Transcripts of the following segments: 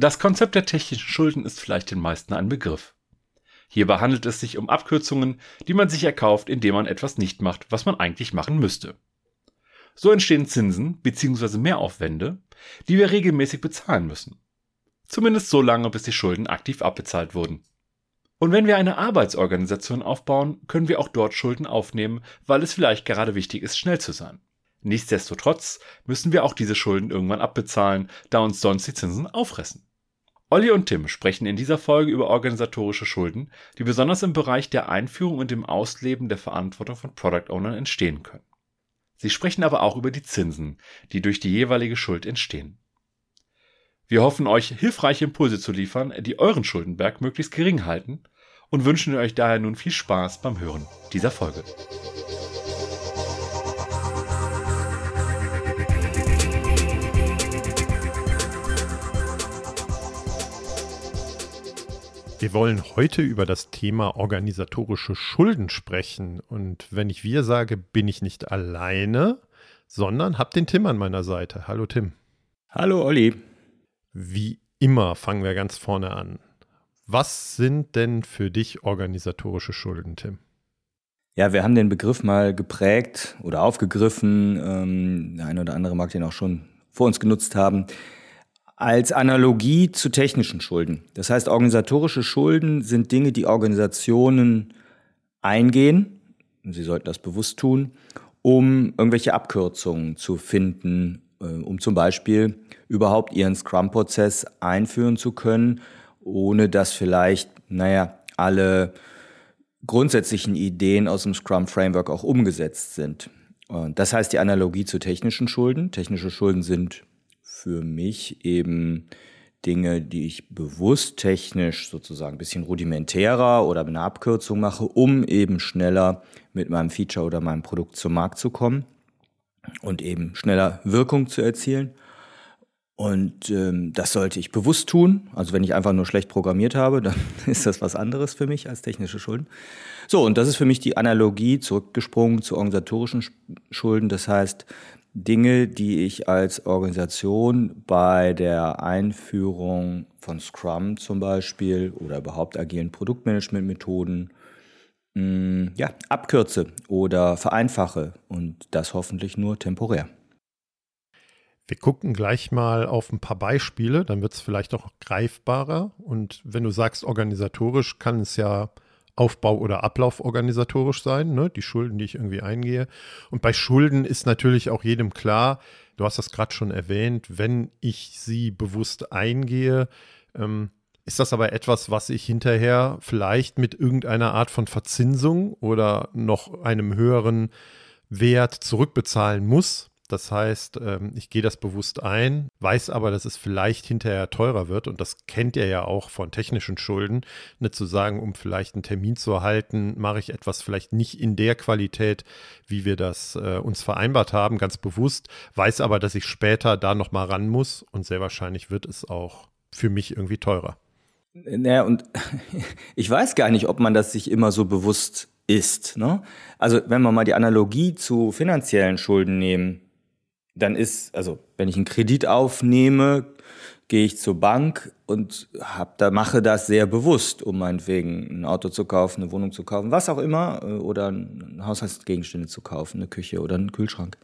Das Konzept der technischen Schulden ist vielleicht den meisten ein Begriff. Hierbei handelt es sich um Abkürzungen, die man sich erkauft, indem man etwas nicht macht, was man eigentlich machen müsste. So entstehen Zinsen bzw. Mehraufwände, die wir regelmäßig bezahlen müssen. Zumindest so lange, bis die Schulden aktiv abbezahlt wurden. Und wenn wir eine Arbeitsorganisation aufbauen, können wir auch dort Schulden aufnehmen, weil es vielleicht gerade wichtig ist, schnell zu sein. Nichtsdestotrotz müssen wir auch diese Schulden irgendwann abbezahlen, da uns sonst die Zinsen auffressen. Olli und Tim sprechen in dieser Folge über organisatorische Schulden, die besonders im Bereich der Einführung und dem Ausleben der Verantwortung von Product Ownern entstehen können. Sie sprechen aber auch über die Zinsen, die durch die jeweilige Schuld entstehen. Wir hoffen euch hilfreiche Impulse zu liefern, die euren Schuldenberg möglichst gering halten und wünschen euch daher nun viel Spaß beim Hören dieser Folge. Wir wollen heute über das Thema organisatorische Schulden sprechen. Und wenn ich wir sage, bin ich nicht alleine, sondern habe den Tim an meiner Seite. Hallo Tim. Hallo Olli. Wie immer fangen wir ganz vorne an. Was sind denn für dich organisatorische Schulden, Tim? Ja, wir haben den Begriff mal geprägt oder aufgegriffen. Ähm, der eine oder andere mag den auch schon vor uns genutzt haben als Analogie zu technischen Schulden. Das heißt, organisatorische Schulden sind Dinge, die Organisationen eingehen, sie sollten das bewusst tun, um irgendwelche Abkürzungen zu finden, äh, um zum Beispiel überhaupt ihren Scrum-Prozess einführen zu können, ohne dass vielleicht, naja, alle grundsätzlichen Ideen aus dem Scrum-Framework auch umgesetzt sind. Das heißt die Analogie zu technischen Schulden. Technische Schulden sind für mich eben Dinge, die ich bewusst technisch sozusagen ein bisschen rudimentärer oder mit einer Abkürzung mache, um eben schneller mit meinem Feature oder meinem Produkt zum Markt zu kommen und eben schneller Wirkung zu erzielen. Und ähm, das sollte ich bewusst tun. Also wenn ich einfach nur schlecht programmiert habe, dann ist das was anderes für mich als technische Schulden. So, und das ist für mich die Analogie zurückgesprungen zu organisatorischen Schulden. Das heißt, Dinge, die ich als Organisation bei der Einführung von Scrum zum Beispiel oder überhaupt agilen Produktmanagementmethoden mm, ja, abkürze oder vereinfache und das hoffentlich nur temporär. Wir gucken gleich mal auf ein paar Beispiele, dann wird es vielleicht auch greifbarer. Und wenn du sagst organisatorisch, kann es ja Aufbau oder Ablauf organisatorisch sein, ne? die Schulden, die ich irgendwie eingehe. Und bei Schulden ist natürlich auch jedem klar, du hast das gerade schon erwähnt, wenn ich sie bewusst eingehe, ähm, ist das aber etwas, was ich hinterher vielleicht mit irgendeiner Art von Verzinsung oder noch einem höheren Wert zurückbezahlen muss. Das heißt, ähm, ich gehe das bewusst ein, weiß aber, dass es vielleicht hinterher teurer wird. Und das kennt ihr ja auch von technischen Schulden. Nicht zu sagen, um vielleicht einen Termin zu erhalten, mache ich etwas vielleicht nicht in der Qualität, wie wir das äh, uns vereinbart haben, ganz bewusst, weiß aber, dass ich später da nochmal ran muss. Und sehr wahrscheinlich wird es auch für mich irgendwie teurer. Naja, und ich weiß gar nicht, ob man das sich immer so bewusst ist. Ne? Also wenn wir mal die Analogie zu finanziellen Schulden nehmen, dann ist, also wenn ich einen Kredit aufnehme, gehe ich zur Bank und hab, da mache das sehr bewusst, um meinetwegen ein Auto zu kaufen, eine Wohnung zu kaufen, was auch immer, äh, oder Haushaltsgegenstände zu kaufen, eine Küche oder einen Kühlschrank.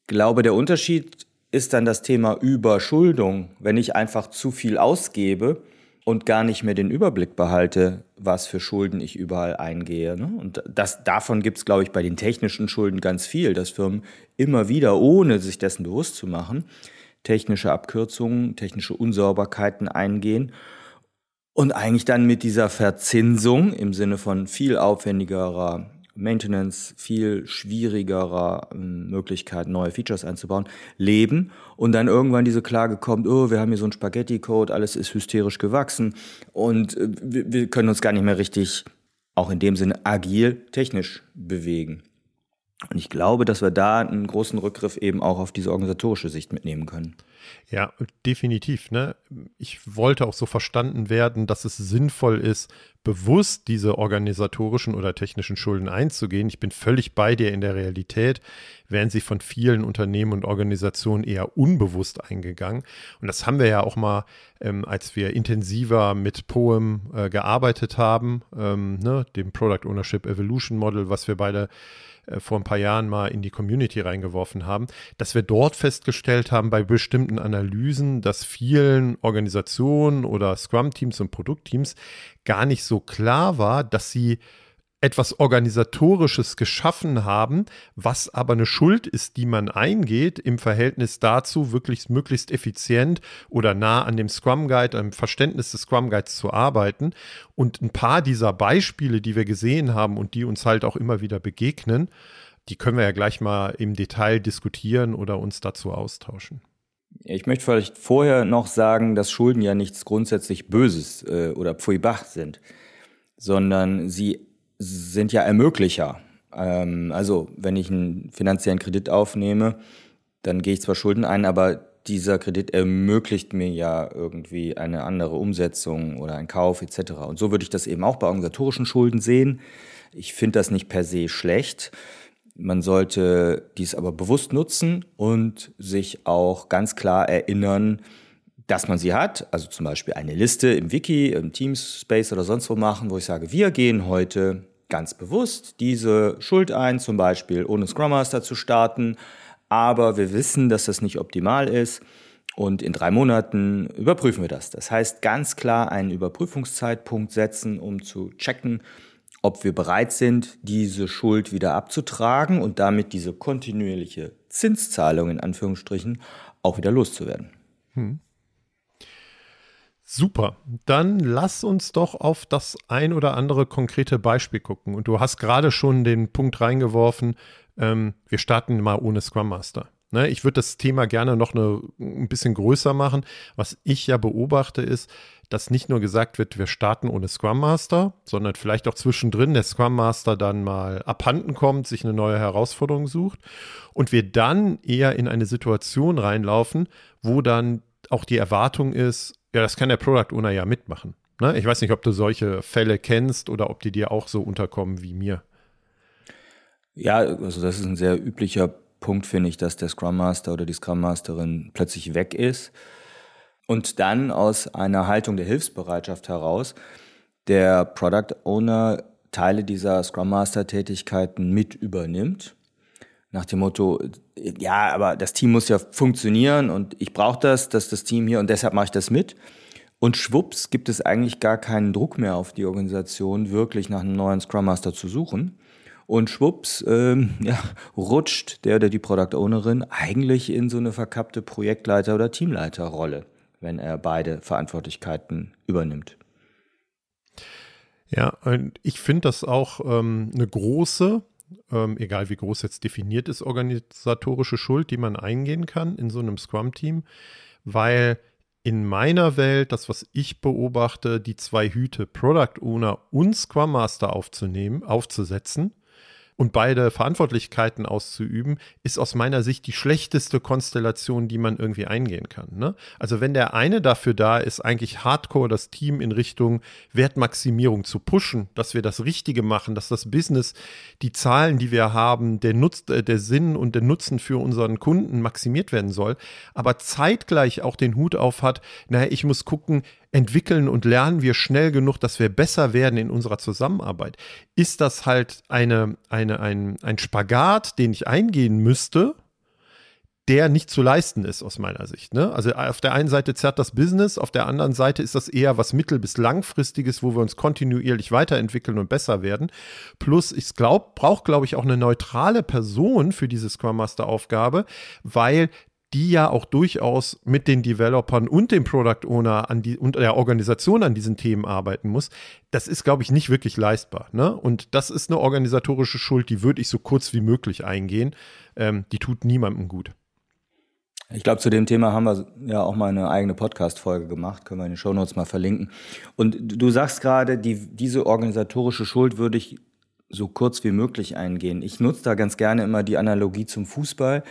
Ich glaube, der Unterschied ist dann das Thema Überschuldung. Wenn ich einfach zu viel ausgebe, und gar nicht mehr den Überblick behalte, was für Schulden ich überall eingehe. Ne? Und das, davon gibt es, glaube ich, bei den technischen Schulden ganz viel, dass Firmen immer wieder, ohne sich dessen bewusst zu machen, technische Abkürzungen, technische Unsauberkeiten eingehen und eigentlich dann mit dieser Verzinsung im Sinne von viel aufwendigerer Maintenance, viel schwierigerer ähm, Möglichkeit, neue Features einzubauen, leben und dann irgendwann diese Klage kommt, oh, wir haben hier so einen Spaghetti-Code, alles ist hysterisch gewachsen und äh, wir können uns gar nicht mehr richtig, auch in dem Sinne, agil, technisch bewegen. Und ich glaube, dass wir da einen großen Rückgriff eben auch auf diese organisatorische Sicht mitnehmen können. Ja, definitiv. Ne? Ich wollte auch so verstanden werden, dass es sinnvoll ist, bewusst diese organisatorischen oder technischen Schulden einzugehen. Ich bin völlig bei dir in der Realität, werden sie von vielen Unternehmen und Organisationen eher unbewusst eingegangen. Und das haben wir ja auch mal, ähm, als wir intensiver mit Poem äh, gearbeitet haben, ähm, ne, dem Product Ownership Evolution Model, was wir beide äh, vor ein paar Jahren mal in die Community reingeworfen haben, dass wir dort festgestellt haben bei bestimmten Analysen, dass vielen Organisationen oder Scrum-Teams und Produktteams gar nicht so klar war, dass sie etwas Organisatorisches geschaffen haben, was aber eine Schuld ist, die man eingeht im Verhältnis dazu, wirklich möglichst effizient oder nah an dem Scrum Guide, am Verständnis des Scrum Guides zu arbeiten. Und ein paar dieser Beispiele, die wir gesehen haben und die uns halt auch immer wieder begegnen, die können wir ja gleich mal im Detail diskutieren oder uns dazu austauschen. Ich möchte vielleicht vorher noch sagen, dass Schulden ja nichts grundsätzlich Böses äh, oder Pfui-Bach sind, sondern sie sind ja Ermöglicher. Ähm, also wenn ich einen finanziellen Kredit aufnehme, dann gehe ich zwar Schulden ein, aber dieser Kredit ermöglicht mir ja irgendwie eine andere Umsetzung oder einen Kauf etc. Und so würde ich das eben auch bei organisatorischen Schulden sehen. Ich finde das nicht per se schlecht. Man sollte dies aber bewusst nutzen und sich auch ganz klar erinnern, dass man sie hat. Also zum Beispiel eine Liste im Wiki, im Teamspace oder sonst wo machen, wo ich sage, wir gehen heute ganz bewusst diese Schuld ein, zum Beispiel ohne Scrum Master zu starten. Aber wir wissen, dass das nicht optimal ist. Und in drei Monaten überprüfen wir das. Das heißt, ganz klar einen Überprüfungszeitpunkt setzen, um zu checken, ob wir bereit sind, diese Schuld wieder abzutragen und damit diese kontinuierliche Zinszahlung in Anführungsstrichen auch wieder loszuwerden. Hm. Super, dann lass uns doch auf das ein oder andere konkrete Beispiel gucken. Und du hast gerade schon den Punkt reingeworfen, ähm, wir starten mal ohne Scrum Master. Ne, ich würde das Thema gerne noch eine, ein bisschen größer machen. Was ich ja beobachte, ist, dass nicht nur gesagt wird, wir starten ohne Scrum Master, sondern vielleicht auch zwischendrin der Scrum Master dann mal abhanden kommt, sich eine neue Herausforderung sucht und wir dann eher in eine Situation reinlaufen, wo dann auch die Erwartung ist, ja, das kann der Product Owner ja mitmachen. Ne? Ich weiß nicht, ob du solche Fälle kennst oder ob die dir auch so unterkommen wie mir. Ja, also das ist ein sehr üblicher Punkt, finde ich, dass der Scrum Master oder die Scrum Masterin plötzlich weg ist und dann aus einer Haltung der Hilfsbereitschaft heraus der Product Owner Teile dieser Scrum Master Tätigkeiten mit übernimmt nach dem Motto, ja, aber das Team muss ja funktionieren und ich brauche das, dass das Team hier und deshalb mache ich das mit. Und schwupps gibt es eigentlich gar keinen Druck mehr auf die Organisation, wirklich nach einem neuen Scrum Master zu suchen. Und schwupps ähm, ja, rutscht der oder die Product Ownerin eigentlich in so eine verkappte Projektleiter- oder Teamleiterrolle, wenn er beide Verantwortlichkeiten übernimmt. Ja, und ich finde das auch ähm, eine große ähm, egal wie groß jetzt definiert ist, organisatorische Schuld, die man eingehen kann in so einem Scrum-Team, weil in meiner Welt, das, was ich beobachte, die zwei Hüte Product Owner und Scrum Master aufzunehmen, aufzusetzen, und beide Verantwortlichkeiten auszuüben, ist aus meiner Sicht die schlechteste Konstellation, die man irgendwie eingehen kann. Ne? Also wenn der eine dafür da ist, eigentlich hardcore das Team in Richtung Wertmaximierung zu pushen, dass wir das Richtige machen, dass das Business, die Zahlen, die wir haben, der, Nutz, äh, der Sinn und der Nutzen für unseren Kunden maximiert werden soll, aber zeitgleich auch den Hut auf hat, naja, ich muss gucken, entwickeln und lernen wir schnell genug, dass wir besser werden in unserer Zusammenarbeit? Ist das halt eine, eine, ein, ein Spagat, den ich eingehen müsste, der nicht zu leisten ist aus meiner Sicht. Ne? Also auf der einen Seite zerrt das Business, auf der anderen Seite ist das eher was mittel- bis langfristiges, wo wir uns kontinuierlich weiterentwickeln und besser werden. Plus, ich glaube, brauche, glaube ich, auch eine neutrale Person für diese Scrum Master Aufgabe, weil die ja auch durchaus mit den Developern und dem Product Owner an die, und der Organisation an diesen Themen arbeiten muss, das ist, glaube ich, nicht wirklich leistbar. Ne? Und das ist eine organisatorische Schuld, die würde ich so kurz wie möglich eingehen. Ähm, die tut niemandem gut. Ich glaube, zu dem Thema haben wir ja auch mal eine eigene Podcast-Folge gemacht, können wir in den Shownotes mal verlinken. Und du sagst gerade, die, diese organisatorische Schuld würde ich so kurz wie möglich eingehen. Ich nutze da ganz gerne immer die Analogie zum Fußball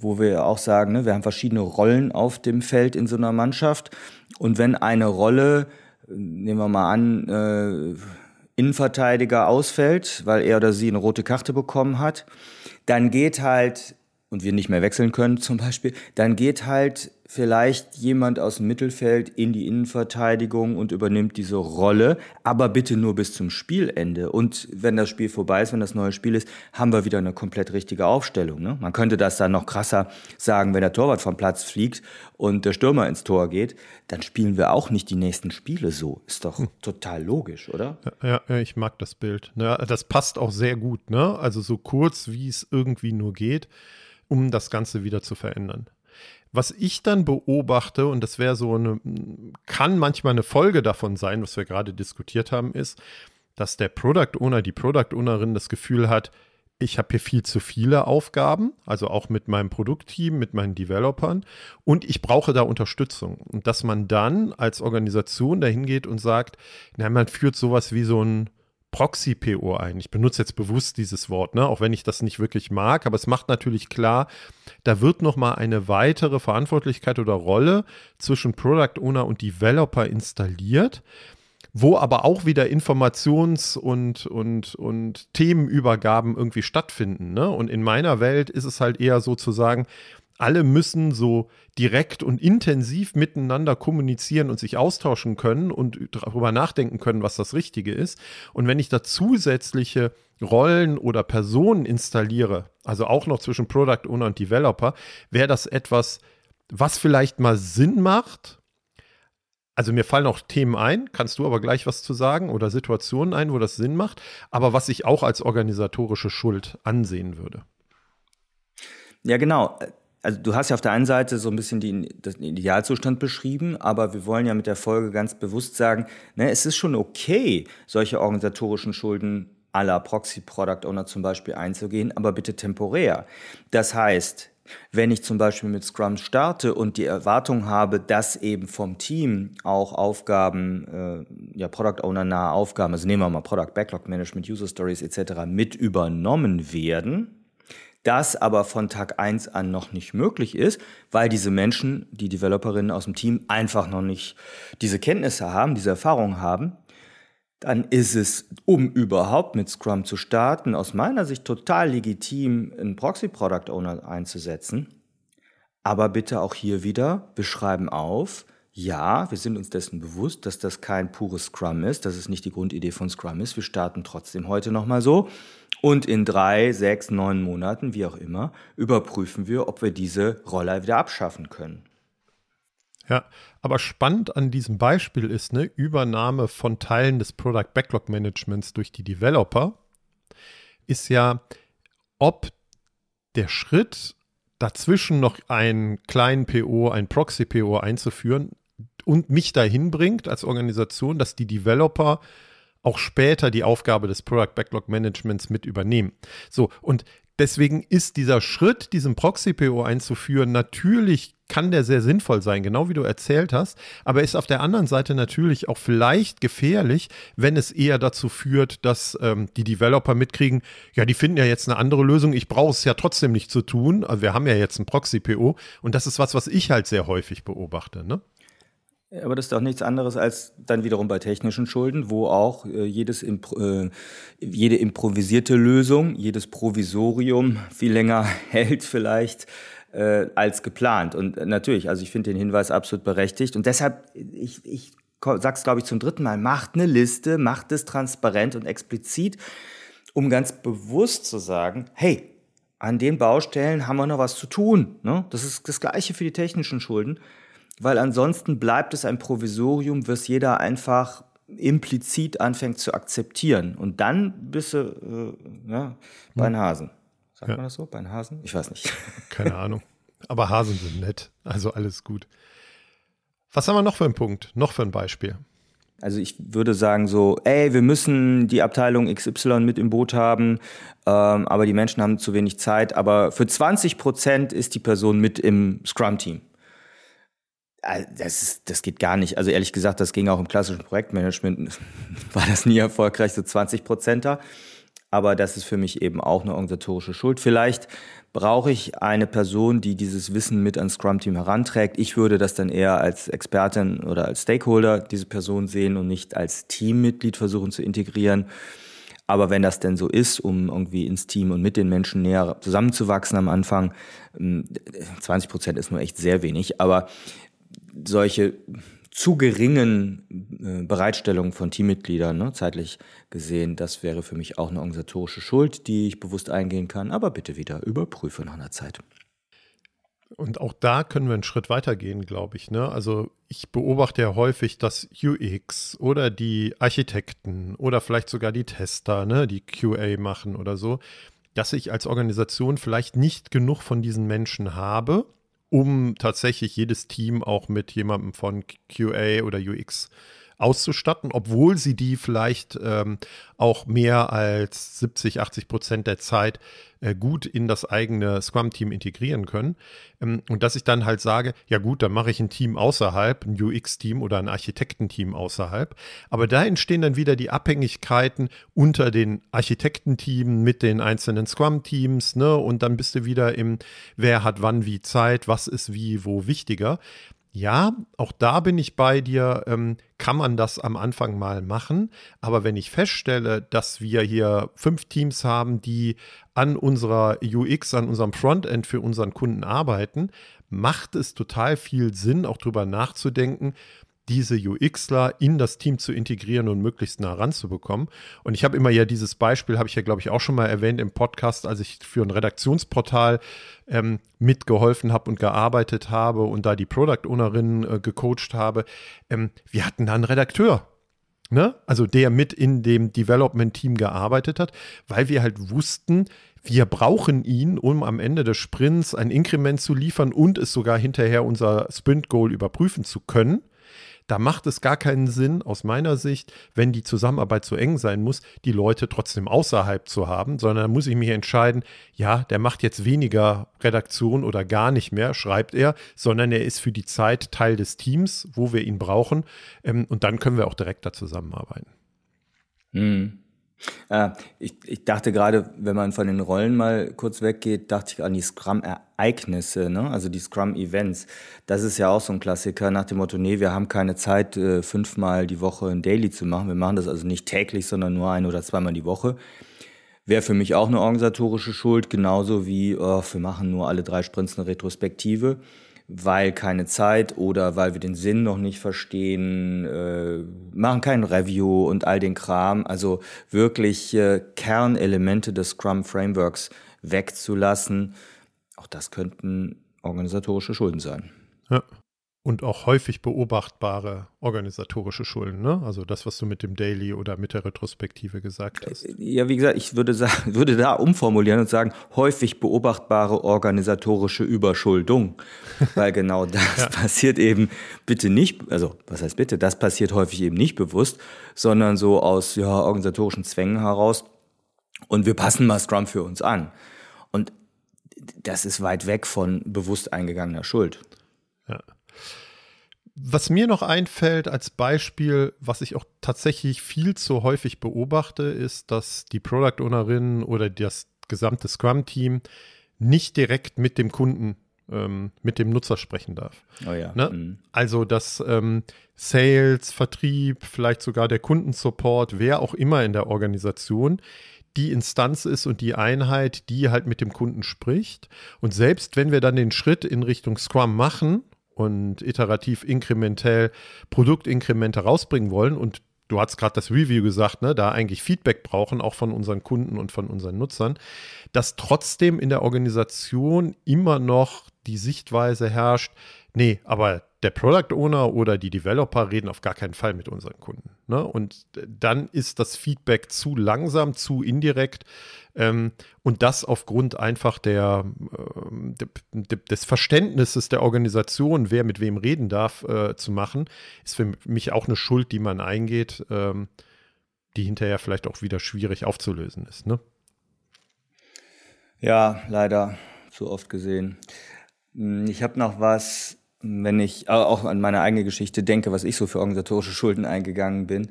wo wir auch sagen, ne, wir haben verschiedene Rollen auf dem Feld in so einer Mannschaft. Und wenn eine Rolle, nehmen wir mal an, äh, Innenverteidiger ausfällt, weil er oder sie eine rote Karte bekommen hat, dann geht halt und wir nicht mehr wechseln können zum Beispiel, dann geht halt vielleicht jemand aus dem Mittelfeld in die Innenverteidigung und übernimmt diese Rolle, aber bitte nur bis zum Spielende. Und wenn das Spiel vorbei ist, wenn das neue Spiel ist, haben wir wieder eine komplett richtige Aufstellung. Ne? Man könnte das dann noch krasser sagen, wenn der Torwart vom Platz fliegt und der Stürmer ins Tor geht, dann spielen wir auch nicht die nächsten Spiele so. Ist doch hm. total logisch, oder? Ja, ja, ich mag das Bild. Ja, das passt auch sehr gut. Ne? Also so kurz, wie es irgendwie nur geht um das Ganze wieder zu verändern. Was ich dann beobachte, und das wäre so eine, kann manchmal eine Folge davon sein, was wir gerade diskutiert haben, ist, dass der Product Owner, die Product Ownerin das Gefühl hat, ich habe hier viel zu viele Aufgaben, also auch mit meinem Produktteam, mit meinen Developern und ich brauche da Unterstützung. Und dass man dann als Organisation dahin geht und sagt, na, man führt sowas wie so ein Proxy-PO ein. Ich benutze jetzt bewusst dieses Wort, ne? auch wenn ich das nicht wirklich mag, aber es macht natürlich klar, da wird nochmal eine weitere Verantwortlichkeit oder Rolle zwischen Product Owner und Developer installiert, wo aber auch wieder Informations- und, und, und Themenübergaben irgendwie stattfinden. Ne? Und in meiner Welt ist es halt eher so zu sagen, alle müssen so direkt und intensiv miteinander kommunizieren und sich austauschen können und darüber nachdenken können, was das Richtige ist. Und wenn ich da zusätzliche Rollen oder Personen installiere, also auch noch zwischen Product Owner und Developer, wäre das etwas, was vielleicht mal Sinn macht. Also mir fallen auch Themen ein, kannst du aber gleich was zu sagen oder Situationen ein, wo das Sinn macht, aber was ich auch als organisatorische Schuld ansehen würde. Ja, genau also du hast ja auf der einen Seite so ein bisschen die, den Idealzustand beschrieben, aber wir wollen ja mit der Folge ganz bewusst sagen, ne, es ist schon okay, solche organisatorischen Schulden la Proxy Product Owner zum Beispiel einzugehen, aber bitte temporär. Das heißt, wenn ich zum Beispiel mit Scrum starte und die Erwartung habe, dass eben vom Team auch Aufgaben, äh, ja, Product Owner nahe Aufgaben, also nehmen wir mal Product Backlog Management, User Stories etc. mit übernommen werden, das aber von Tag 1 an noch nicht möglich ist, weil diese Menschen, die Developerinnen aus dem Team, einfach noch nicht diese Kenntnisse haben, diese Erfahrung haben, dann ist es, um überhaupt mit Scrum zu starten, aus meiner Sicht total legitim, einen Proxy-Product Owner einzusetzen. Aber bitte auch hier wieder, wir schreiben auf, ja, wir sind uns dessen bewusst, dass das kein pures Scrum ist, dass es nicht die Grundidee von Scrum ist. Wir starten trotzdem heute nochmal so. Und in drei, sechs, neun Monaten, wie auch immer, überprüfen wir, ob wir diese Roller wieder abschaffen können. Ja, aber spannend an diesem Beispiel ist eine Übernahme von Teilen des Product Backlog Managements durch die Developer, ist ja, ob der Schritt dazwischen noch einen kleinen PO, ein Proxy-PO einzuführen und mich dahin bringt als Organisation, dass die Developer auch später die Aufgabe des Product Backlog Managements mit übernehmen. So, und deswegen ist dieser Schritt, diesen Proxy-PO einzuführen, natürlich kann der sehr sinnvoll sein, genau wie du erzählt hast, aber ist auf der anderen Seite natürlich auch vielleicht gefährlich, wenn es eher dazu führt, dass ähm, die Developer mitkriegen, ja, die finden ja jetzt eine andere Lösung, ich brauche es ja trotzdem nicht zu tun, also wir haben ja jetzt ein Proxy-PO und das ist was, was ich halt sehr häufig beobachte, ne? Aber das ist doch nichts anderes als dann wiederum bei technischen Schulden, wo auch äh, jedes äh, jede improvisierte Lösung, jedes Provisorium viel länger hält vielleicht äh, als geplant. Und natürlich, also ich finde den Hinweis absolut berechtigt. Und deshalb, ich, ich sag's glaube ich zum dritten Mal, macht eine Liste, macht es transparent und explizit, um ganz bewusst zu sagen, hey, an den Baustellen haben wir noch was zu tun. Ne? Das ist das Gleiche für die technischen Schulden weil ansonsten bleibt es ein Provisorium, was jeder einfach implizit anfängt zu akzeptieren. Und dann bist du äh, ja, bei den Hasen. Sagt ja. man das so? Bei den Hasen? Ich weiß nicht. Keine Ahnung. Aber Hasen sind nett, also alles gut. Was haben wir noch für einen Punkt? Noch für ein Beispiel? Also ich würde sagen so, ey, wir müssen die Abteilung XY mit im Boot haben, ähm, aber die Menschen haben zu wenig Zeit. Aber für 20 Prozent ist die Person mit im Scrum-Team. Das, ist, das geht gar nicht. Also ehrlich gesagt, das ging auch im klassischen Projektmanagement, war das nie erfolgreich, so 20 Prozenter. aber das ist für mich eben auch eine organisatorische Schuld. Vielleicht brauche ich eine Person, die dieses Wissen mit ans Scrum-Team heranträgt. Ich würde das dann eher als Expertin oder als Stakeholder diese Person sehen und nicht als Teammitglied versuchen zu integrieren. Aber wenn das denn so ist, um irgendwie ins Team und mit den Menschen näher zusammenzuwachsen am Anfang, 20 ähm, Prozent ist nur echt sehr wenig, aber solche zu geringen äh, Bereitstellungen von Teammitgliedern, ne, zeitlich gesehen, das wäre für mich auch eine organisatorische Schuld, die ich bewusst eingehen kann, aber bitte wieder überprüfe nach einer Zeit. Und auch da können wir einen Schritt weitergehen, glaube ich. Ne? Also ich beobachte ja häufig, dass UX oder die Architekten oder vielleicht sogar die Tester, ne, die QA machen oder so, dass ich als Organisation vielleicht nicht genug von diesen Menschen habe, um tatsächlich jedes Team auch mit jemandem von QA oder UX auszustatten, obwohl sie die vielleicht ähm, auch mehr als 70, 80 Prozent der Zeit äh, gut in das eigene Scrum-Team integrieren können. Ähm, und dass ich dann halt sage, ja gut, dann mache ich ein Team außerhalb, ein UX-Team oder ein Architektenteam außerhalb. Aber da entstehen dann wieder die Abhängigkeiten unter den Architektenteams mit den einzelnen Scrum-Teams, ne? Und dann bist du wieder im, wer hat wann wie Zeit, was ist wie wo wichtiger. Ja, auch da bin ich bei dir, ähm, kann man das am Anfang mal machen. Aber wenn ich feststelle, dass wir hier fünf Teams haben, die an unserer UX, an unserem Frontend für unseren Kunden arbeiten, macht es total viel Sinn, auch drüber nachzudenken, diese UXler in das Team zu integrieren und möglichst nah ranzubekommen. Und ich habe immer ja dieses Beispiel, habe ich ja, glaube ich, auch schon mal erwähnt im Podcast, als ich für ein Redaktionsportal ähm, mitgeholfen habe und gearbeitet habe und da die Product Ownerin äh, gecoacht habe. Ähm, wir hatten da einen Redakteur. Ne? Also der mit in dem Development-Team gearbeitet hat, weil wir halt wussten, wir brauchen ihn, um am Ende des Sprints ein Inkrement zu liefern und es sogar hinterher unser Sprint-Goal überprüfen zu können. Da macht es gar keinen Sinn, aus meiner Sicht, wenn die Zusammenarbeit so eng sein muss, die Leute trotzdem außerhalb zu haben, sondern da muss ich mich entscheiden, ja, der macht jetzt weniger Redaktion oder gar nicht mehr, schreibt er, sondern er ist für die Zeit Teil des Teams, wo wir ihn brauchen. Ähm, und dann können wir auch direkter zusammenarbeiten. Mhm. Äh, ich, ich dachte gerade, wenn man von den Rollen mal kurz weggeht, dachte ich an die Scrum-Ereignisse, ne? also die Scrum-Events. Das ist ja auch so ein Klassiker nach dem Motto, nee, wir haben keine Zeit, äh, fünfmal die Woche ein Daily zu machen. Wir machen das also nicht täglich, sondern nur ein oder zweimal die Woche. Wäre für mich auch eine organisatorische Schuld, genauso wie oh, wir machen nur alle drei Sprints eine Retrospektive weil keine Zeit oder weil wir den Sinn noch nicht verstehen, äh, machen kein Review und all den Kram. Also wirklich äh, Kernelemente des Scrum Frameworks wegzulassen. Auch das könnten organisatorische Schulden sein. Ja und auch häufig beobachtbare organisatorische Schulden, ne? Also das, was du mit dem Daily oder mit der Retrospektive gesagt hast. Ja, wie gesagt, ich würde sagen, würde da umformulieren und sagen, häufig beobachtbare organisatorische Überschuldung. Weil genau das ja. passiert eben bitte nicht, also was heißt bitte, das passiert häufig eben nicht bewusst, sondern so aus ja, organisatorischen Zwängen heraus. Und wir passen mal Scrum für uns an. Und das ist weit weg von bewusst eingegangener Schuld. Ja. Was mir noch einfällt als Beispiel, was ich auch tatsächlich viel zu häufig beobachte, ist, dass die Product Ownerin oder das gesamte Scrum-Team nicht direkt mit dem Kunden, ähm, mit dem Nutzer sprechen darf. Oh ja. Ne? Mhm. Also, dass ähm, Sales, Vertrieb, vielleicht sogar der Kundensupport, wer auch immer in der Organisation, die Instanz ist und die Einheit, die halt mit dem Kunden spricht. Und selbst wenn wir dann den Schritt in Richtung Scrum machen und iterativ inkrementell Produktinkremente rausbringen wollen und du hast gerade das Review gesagt, ne, da eigentlich Feedback brauchen, auch von unseren Kunden und von unseren Nutzern, dass trotzdem in der Organisation immer noch die Sichtweise herrscht, nee, aber der Product Owner oder die Developer reden auf gar keinen Fall mit unseren Kunden. Ne? Und dann ist das Feedback zu langsam, zu indirekt. Ähm, und das aufgrund einfach der, äh, des Verständnisses der Organisation, wer mit wem reden darf, äh, zu machen, ist für mich auch eine Schuld, die man eingeht, ähm, die hinterher vielleicht auch wieder schwierig aufzulösen ist. Ne? Ja, leider zu oft gesehen. Hm, ich habe noch was wenn ich auch an meine eigene Geschichte denke, was ich so für organisatorische Schulden eingegangen bin,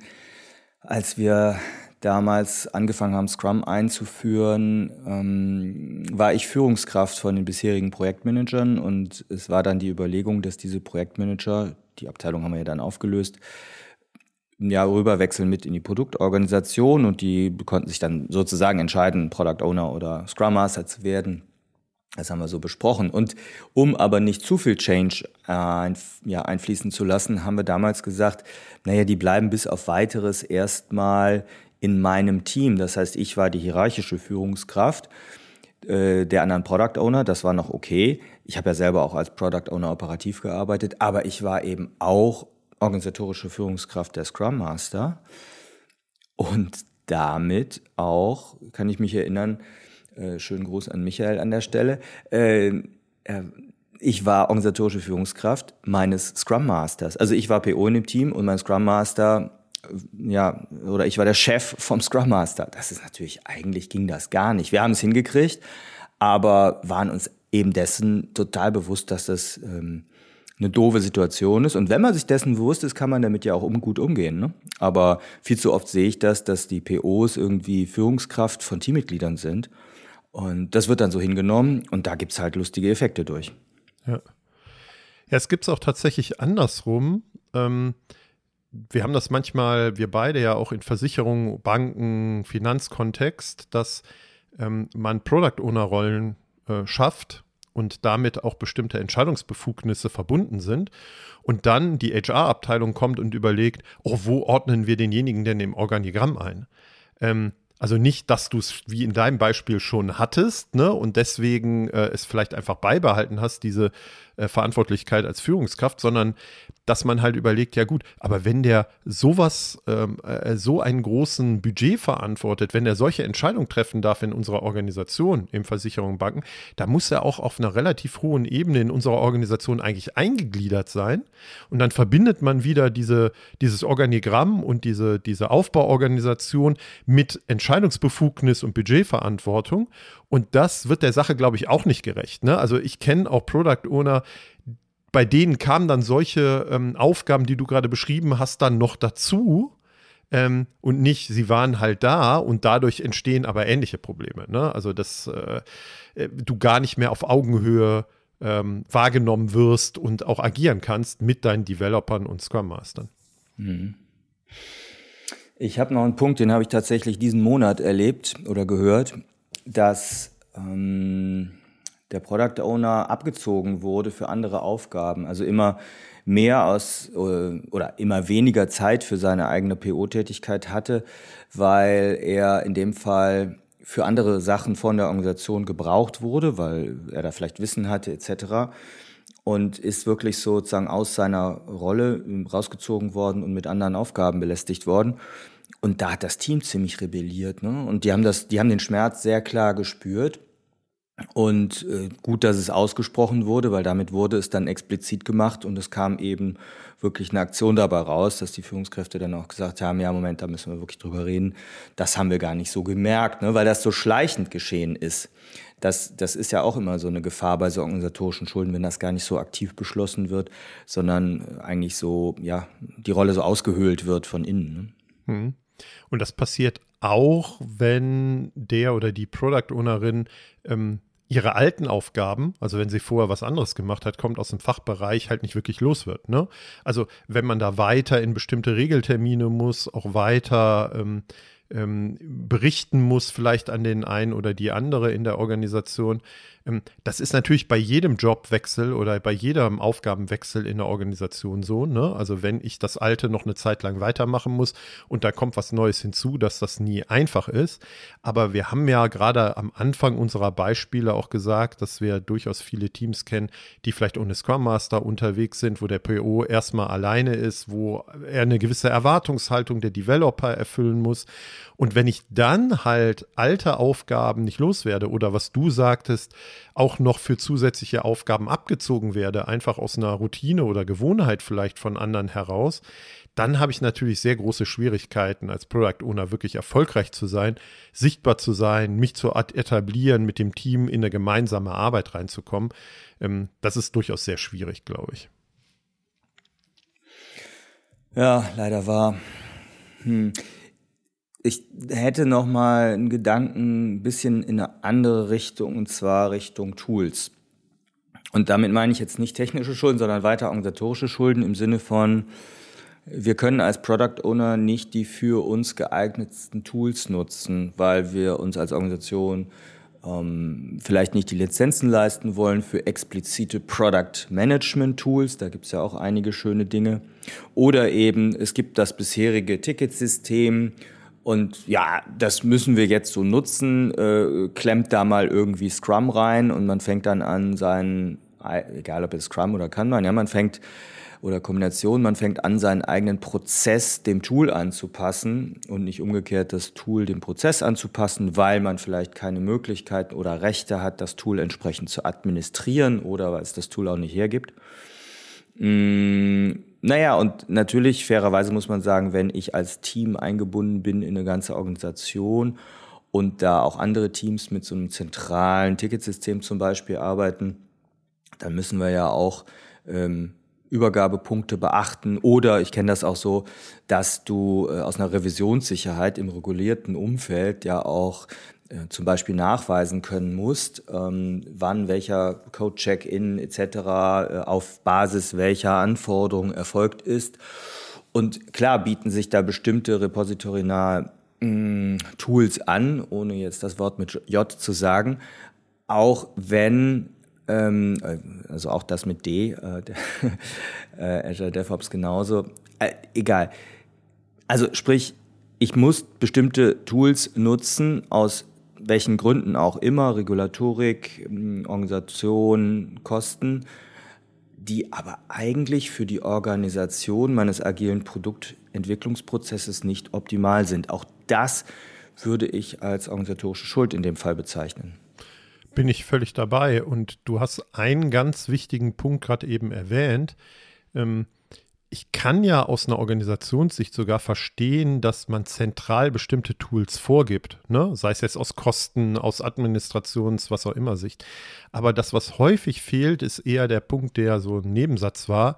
als wir damals angefangen haben, Scrum einzuführen, ähm, war ich Führungskraft von den bisherigen Projektmanagern und es war dann die Überlegung, dass diese Projektmanager, die Abteilung haben wir ja dann aufgelöst, ja, rüberwechseln mit in die Produktorganisation und die konnten sich dann sozusagen entscheiden, Product Owner oder Scrum Master zu werden. Das haben wir so besprochen. Und um aber nicht zu viel Change äh, ja, einfließen zu lassen, haben wir damals gesagt, naja, die bleiben bis auf weiteres erstmal in meinem Team. Das heißt, ich war die hierarchische Führungskraft äh, der anderen Product Owner. Das war noch okay. Ich habe ja selber auch als Product Owner operativ gearbeitet, aber ich war eben auch organisatorische Führungskraft der Scrum Master und damit auch, kann ich mich erinnern, äh, schönen Gruß an Michael an der Stelle. Äh, ich war organisatorische Führungskraft meines Scrum Masters. Also ich war PO in dem Team und mein Scrum Master, äh, ja, oder ich war der Chef vom Scrum Master. Das ist natürlich, eigentlich ging das gar nicht. Wir haben es hingekriegt, aber waren uns eben dessen total bewusst, dass das ähm, eine doofe Situation ist. Und wenn man sich dessen bewusst ist, kann man damit ja auch um, gut umgehen. Ne? Aber viel zu oft sehe ich das, dass die POs irgendwie Führungskraft von Teammitgliedern sind. Und das wird dann so hingenommen und da gibt es halt lustige Effekte durch. Ja. Ja, es gibt es auch tatsächlich andersrum. Ähm, wir haben das manchmal, wir beide ja auch in Versicherungen, Banken, Finanzkontext, dass ähm, man Product Owner Rollen äh, schafft und damit auch bestimmte Entscheidungsbefugnisse verbunden sind. Und dann die HR-Abteilung kommt und überlegt, oh, wo ordnen wir denjenigen denn im Organigramm ein? Ähm, also nicht, dass du es wie in deinem Beispiel schon hattest, ne, und deswegen äh, es vielleicht einfach beibehalten hast, diese äh, Verantwortlichkeit als Führungskraft, sondern dass man halt überlegt, ja gut, aber wenn der sowas, ähm, äh, so einen großen Budget verantwortet, wenn er solche Entscheidungen treffen darf in unserer Organisation, im Versicherung Banken, da muss er auch auf einer relativ hohen Ebene in unserer Organisation eigentlich eingegliedert sein. Und dann verbindet man wieder diese, dieses Organigramm und diese, diese Aufbauorganisation mit Entscheidungsbefugnis und Budgetverantwortung. Und das wird der Sache, glaube ich, auch nicht gerecht. Ne? Also ich kenne auch Product Owner, bei denen kamen dann solche ähm, Aufgaben, die du gerade beschrieben hast, dann noch dazu. Ähm, und nicht, sie waren halt da und dadurch entstehen aber ähnliche Probleme. Ne? Also, dass äh, äh, du gar nicht mehr auf Augenhöhe ähm, wahrgenommen wirst und auch agieren kannst mit deinen Developern und Scrum Mastern. Mhm. Ich habe noch einen Punkt, den habe ich tatsächlich diesen Monat erlebt oder gehört, dass ähm, der Product Owner abgezogen wurde für andere Aufgaben. Also immer mehr aus äh, oder immer weniger Zeit für seine eigene PO-Tätigkeit hatte, weil er in dem Fall für andere Sachen von der Organisation gebraucht wurde, weil er da vielleicht Wissen hatte etc. Und ist wirklich sozusagen aus seiner Rolle rausgezogen worden und mit anderen Aufgaben belästigt worden. Und da hat das Team ziemlich rebelliert. Ne? Und die haben das, die haben den Schmerz sehr klar gespürt und äh, gut, dass es ausgesprochen wurde, weil damit wurde es dann explizit gemacht und es kam eben wirklich eine Aktion dabei raus, dass die Führungskräfte dann auch gesagt haben, ja, Moment, da müssen wir wirklich drüber reden. Das haben wir gar nicht so gemerkt, ne, weil das so schleichend geschehen ist. Das, das ist ja auch immer so eine Gefahr bei so organisatorischen Schulden, wenn das gar nicht so aktiv beschlossen wird, sondern eigentlich so, ja, die Rolle so ausgehöhlt wird von innen. Ne? Hm. Und das passiert auch, wenn der oder die Product Ownerin ähm, ihre alten Aufgaben, also wenn sie vorher was anderes gemacht hat, kommt aus dem Fachbereich halt nicht wirklich los wird. Ne? Also wenn man da weiter in bestimmte Regeltermine muss, auch weiter ähm, ähm, berichten muss, vielleicht an den einen oder die andere in der Organisation, das ist natürlich bei jedem Jobwechsel oder bei jedem Aufgabenwechsel in der Organisation so. Ne? Also wenn ich das Alte noch eine Zeit lang weitermachen muss und da kommt was Neues hinzu, dass das nie einfach ist. Aber wir haben ja gerade am Anfang unserer Beispiele auch gesagt, dass wir durchaus viele Teams kennen, die vielleicht ohne Scrum Master unterwegs sind, wo der PO erstmal alleine ist, wo er eine gewisse Erwartungshaltung der Developer erfüllen muss. Und wenn ich dann halt alte Aufgaben nicht loswerde oder was du sagtest, auch noch für zusätzliche Aufgaben abgezogen werde, einfach aus einer Routine oder Gewohnheit vielleicht von anderen heraus, dann habe ich natürlich sehr große Schwierigkeiten, als Product Owner wirklich erfolgreich zu sein, sichtbar zu sein, mich zu etablieren, mit dem Team in eine gemeinsame Arbeit reinzukommen. Ähm, das ist durchaus sehr schwierig, glaube ich. Ja, leider war. Hm ich hätte noch mal einen Gedanken ein bisschen in eine andere Richtung, und zwar Richtung Tools. Und damit meine ich jetzt nicht technische Schulden, sondern weiter organisatorische Schulden im Sinne von, wir können als Product Owner nicht die für uns geeignetsten Tools nutzen, weil wir uns als Organisation ähm, vielleicht nicht die Lizenzen leisten wollen für explizite Product Management Tools. Da gibt es ja auch einige schöne Dinge. Oder eben, es gibt das bisherige Ticketsystem und ja, das müssen wir jetzt so nutzen. Äh, klemmt da mal irgendwie Scrum rein und man fängt dann an, seinen, egal ob es Scrum oder Kanban, ja, man fängt oder Kombination, man fängt an, seinen eigenen Prozess dem Tool anzupassen und nicht umgekehrt das Tool dem Prozess anzupassen, weil man vielleicht keine Möglichkeiten oder Rechte hat, das Tool entsprechend zu administrieren oder weil es das Tool auch nicht hergibt. Mm, naja, und natürlich, fairerweise muss man sagen, wenn ich als Team eingebunden bin in eine ganze Organisation und da auch andere Teams mit so einem zentralen Ticketsystem zum Beispiel arbeiten, dann müssen wir ja auch ähm, Übergabepunkte beachten. Oder ich kenne das auch so, dass du äh, aus einer Revisionssicherheit im regulierten Umfeld ja auch zum Beispiel nachweisen können musst, ähm, wann welcher Code-Check-In etc. Äh, auf Basis welcher Anforderungen erfolgt ist. Und klar bieten sich da bestimmte repository-nahe mm, Tools an, ohne jetzt das Wort mit J zu sagen, auch wenn ähm, also auch das mit D, äh, äh, Azure DevOps genauso. Äh, egal. Also sprich, ich muss bestimmte Tools nutzen, aus welchen Gründen auch immer, Regulatorik, hm, Organisation, Kosten, die aber eigentlich für die Organisation meines agilen Produktentwicklungsprozesses nicht optimal sind. Auch das würde ich als organisatorische Schuld in dem Fall bezeichnen. Bin ich völlig dabei. Und du hast einen ganz wichtigen Punkt gerade eben erwähnt. Ähm, ich kann ja aus einer Organisationssicht sogar verstehen, dass man zentral bestimmte Tools vorgibt, ne? sei es jetzt aus Kosten, aus Administrations, was auch immer Sicht. Aber das, was häufig fehlt, ist eher der Punkt, der so ein Nebensatz war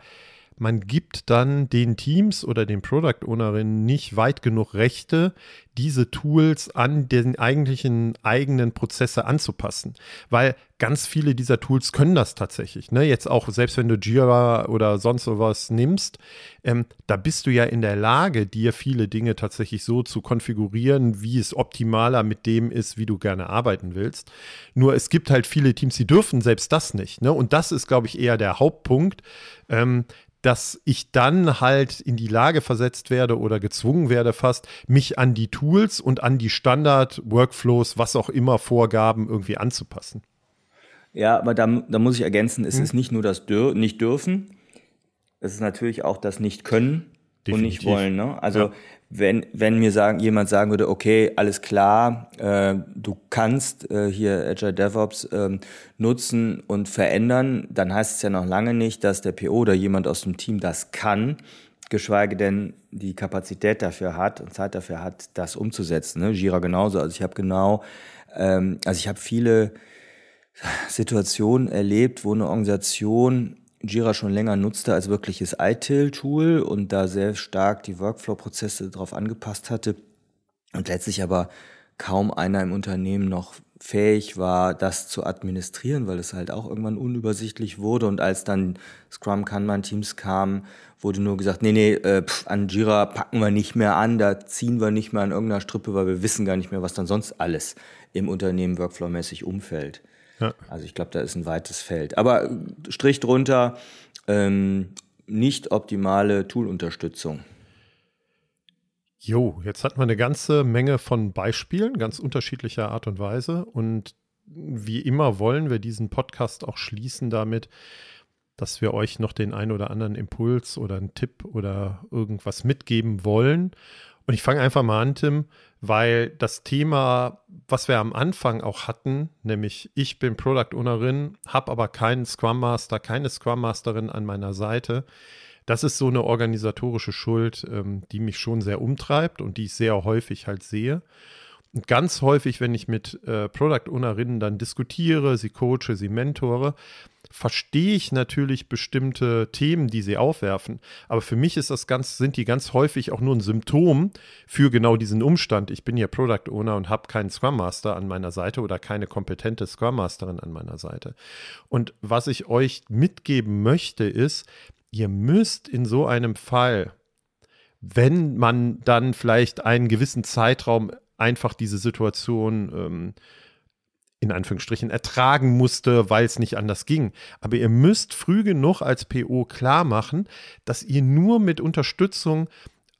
man gibt dann den Teams oder den Product Ownerinnen nicht weit genug Rechte, diese Tools an den eigentlichen eigenen Prozesse anzupassen. Weil ganz viele dieser Tools können das tatsächlich. Ne? Jetzt auch, selbst wenn du Jira oder sonst sowas nimmst, ähm, da bist du ja in der Lage, dir viele Dinge tatsächlich so zu konfigurieren, wie es optimaler mit dem ist, wie du gerne arbeiten willst. Nur es gibt halt viele Teams, die dürfen selbst das nicht. Ne? Und das ist, glaube ich, eher der Hauptpunkt. Ähm, dass ich dann halt in die Lage versetzt werde oder gezwungen werde fast, mich an die Tools und an die Standard-Workflows, was auch immer Vorgaben irgendwie anzupassen. Ja, aber da, da muss ich ergänzen, es hm. ist nicht nur das Dür nicht dürfen, es ist natürlich auch das nicht können Definitiv. und nicht wollen. Ne? Also ja wenn, wenn mir sagen, jemand sagen würde, okay, alles klar, äh, du kannst äh, hier Agile DevOps ähm, nutzen und verändern, dann heißt es ja noch lange nicht, dass der PO oder jemand aus dem Team das kann, geschweige denn die Kapazität dafür hat und Zeit dafür hat, das umzusetzen. Ne? Jira genauso. Also ich habe genau, ähm, also ich habe viele Situationen erlebt, wo eine Organisation Jira schon länger nutzte als wirkliches ITIL-Tool und da sehr stark die Workflow-Prozesse darauf angepasst hatte und letztlich aber kaum einer im Unternehmen noch fähig war, das zu administrieren, weil es halt auch irgendwann unübersichtlich wurde. Und als dann Scrum Kanban Teams kamen, wurde nur gesagt, nee, nee, äh, pff, an Jira packen wir nicht mehr an, da ziehen wir nicht mehr an irgendeiner Strippe, weil wir wissen gar nicht mehr, was dann sonst alles im Unternehmen workflowmäßig umfällt. Ja. Also ich glaube, da ist ein weites Feld. Aber Strich drunter, ähm, nicht optimale Toolunterstützung. Jo, jetzt hat man eine ganze Menge von Beispielen, ganz unterschiedlicher Art und Weise. Und wie immer wollen wir diesen Podcast auch schließen damit, dass wir euch noch den ein oder anderen Impuls oder einen Tipp oder irgendwas mitgeben wollen. Und ich fange einfach mal an, Tim, weil das Thema, was wir am Anfang auch hatten, nämlich ich bin Product Ownerin, habe aber keinen Scrum Master, keine Scrum Masterin an meiner Seite. Das ist so eine organisatorische Schuld, ähm, die mich schon sehr umtreibt und die ich sehr häufig halt sehe. Ganz häufig, wenn ich mit äh, Product Ownerinnen dann diskutiere, sie coache, sie mentore, verstehe ich natürlich bestimmte Themen, die sie aufwerfen. Aber für mich ist das ganz, sind die ganz häufig auch nur ein Symptom für genau diesen Umstand. Ich bin ja Product Owner und habe keinen Scrum Master an meiner Seite oder keine kompetente Scrum Masterin an meiner Seite. Und was ich euch mitgeben möchte, ist, ihr müsst in so einem Fall, wenn man dann vielleicht einen gewissen Zeitraum einfach diese Situation ähm, in Anführungsstrichen ertragen musste, weil es nicht anders ging. Aber ihr müsst früh genug als PO klar machen, dass ihr nur mit Unterstützung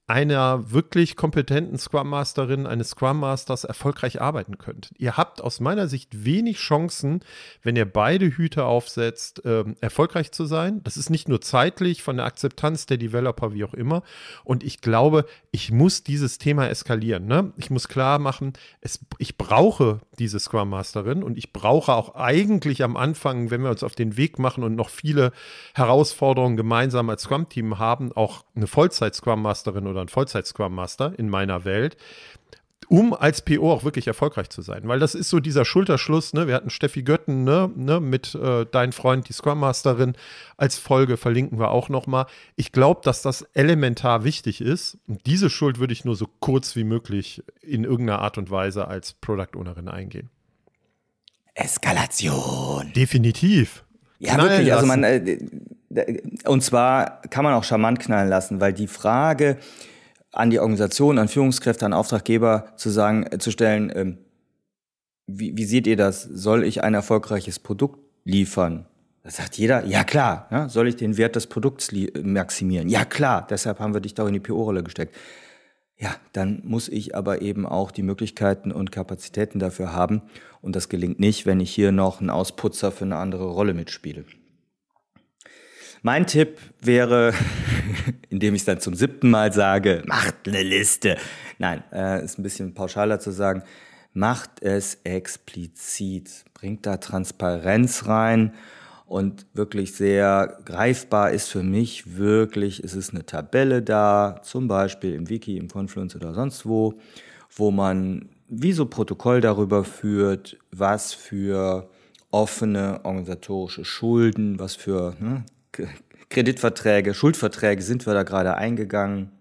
einer wirklich kompetenten Scrum Masterin, eines Scrum Masters erfolgreich arbeiten könnt. Ihr habt aus meiner Sicht wenig Chancen, wenn ihr beide Hüte aufsetzt, äh, erfolgreich zu sein. Das ist nicht nur zeitlich, von der Akzeptanz der Developer, wie auch immer. Und ich glaube, ich muss dieses Thema eskalieren. Ne? Ich muss klar machen, es, ich brauche diese Scrum Masterin und ich brauche auch eigentlich am Anfang, wenn wir uns auf den Weg machen und noch viele Herausforderungen gemeinsam als Scrum-Team haben, auch eine Vollzeit-Scrum Masterin oder oder ein Vollzeit-Scrum Master in meiner Welt, um als PO auch wirklich erfolgreich zu sein. Weil das ist so dieser Schulterschluss, ne? Wir hatten Steffi Götten, ne, ne mit äh, dein Freund, die Scrum Masterin, als Folge verlinken wir auch nochmal. Ich glaube, dass das elementar wichtig ist. Und diese Schuld würde ich nur so kurz wie möglich in irgendeiner Art und Weise als Product Ownerin eingehen. Eskalation. Definitiv. Ja, knallen wirklich. Also man, äh, und zwar kann man auch charmant knallen lassen, weil die Frage an die Organisation, an Führungskräfte, an Auftraggeber zu sagen, äh, zu stellen, ähm, wie, wie seht ihr das? Soll ich ein erfolgreiches Produkt liefern? Da sagt jeder, ja klar, ja, soll ich den Wert des Produkts maximieren? Ja klar, deshalb haben wir dich da in die PO-Rolle gesteckt. Ja, dann muss ich aber eben auch die Möglichkeiten und Kapazitäten dafür haben. Und das gelingt nicht, wenn ich hier noch einen Ausputzer für eine andere Rolle mitspiele. Mein Tipp wäre, indem ich es dann zum siebten Mal sage, macht eine Liste. Nein, äh, ist ein bisschen pauschaler zu sagen, macht es explizit, bringt da Transparenz rein und wirklich sehr greifbar ist für mich wirklich, ist es eine Tabelle da, zum Beispiel im Wiki, im Confluence oder sonst wo, wo man wie so Protokoll darüber führt, was für offene organisatorische Schulden, was für ne, Kreditverträge, Schuldverträge sind wir da gerade eingegangen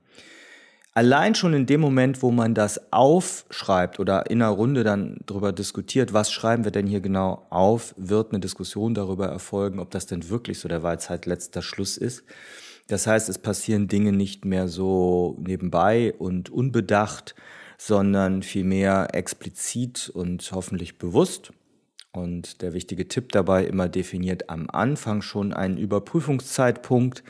allein schon in dem Moment, wo man das aufschreibt oder in einer Runde dann darüber diskutiert, was schreiben wir denn hier genau auf, wird eine Diskussion darüber erfolgen, ob das denn wirklich so der Weisheit letzter Schluss ist. Das heißt, es passieren Dinge nicht mehr so nebenbei und unbedacht, sondern vielmehr explizit und hoffentlich bewusst. Und der wichtige Tipp dabei immer definiert am Anfang schon einen Überprüfungszeitpunkt,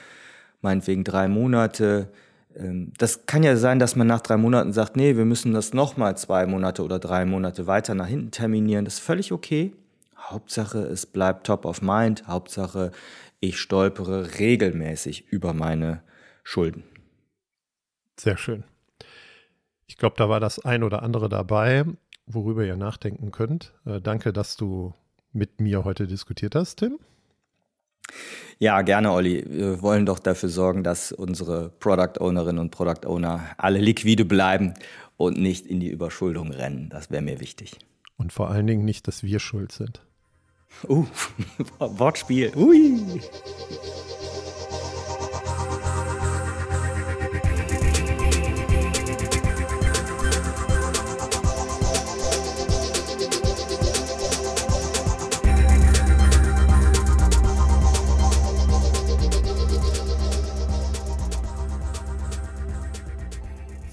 meinetwegen drei Monate, ähm, das kann ja sein, dass man nach drei Monaten sagt, nee, wir müssen das nochmal zwei Monate oder drei Monate weiter nach hinten terminieren. Das ist völlig okay. Hauptsache, es bleibt top of mind. Hauptsache, ich stolpere regelmäßig über meine Schulden. Sehr schön. Ich glaube, da war das ein oder andere dabei, worüber ihr nachdenken könnt. Äh, danke, dass du mit mir heute diskutiert hast, Tim. Ja, gerne, Olli. Wir wollen doch dafür sorgen, dass unsere Product Ownerinnen und Product Owner alle liquide bleiben und nicht in die Überschuldung rennen. Das wäre mir wichtig. Und vor allen Dingen nicht, dass wir schuld sind. Uh, Wortspiel. Ui.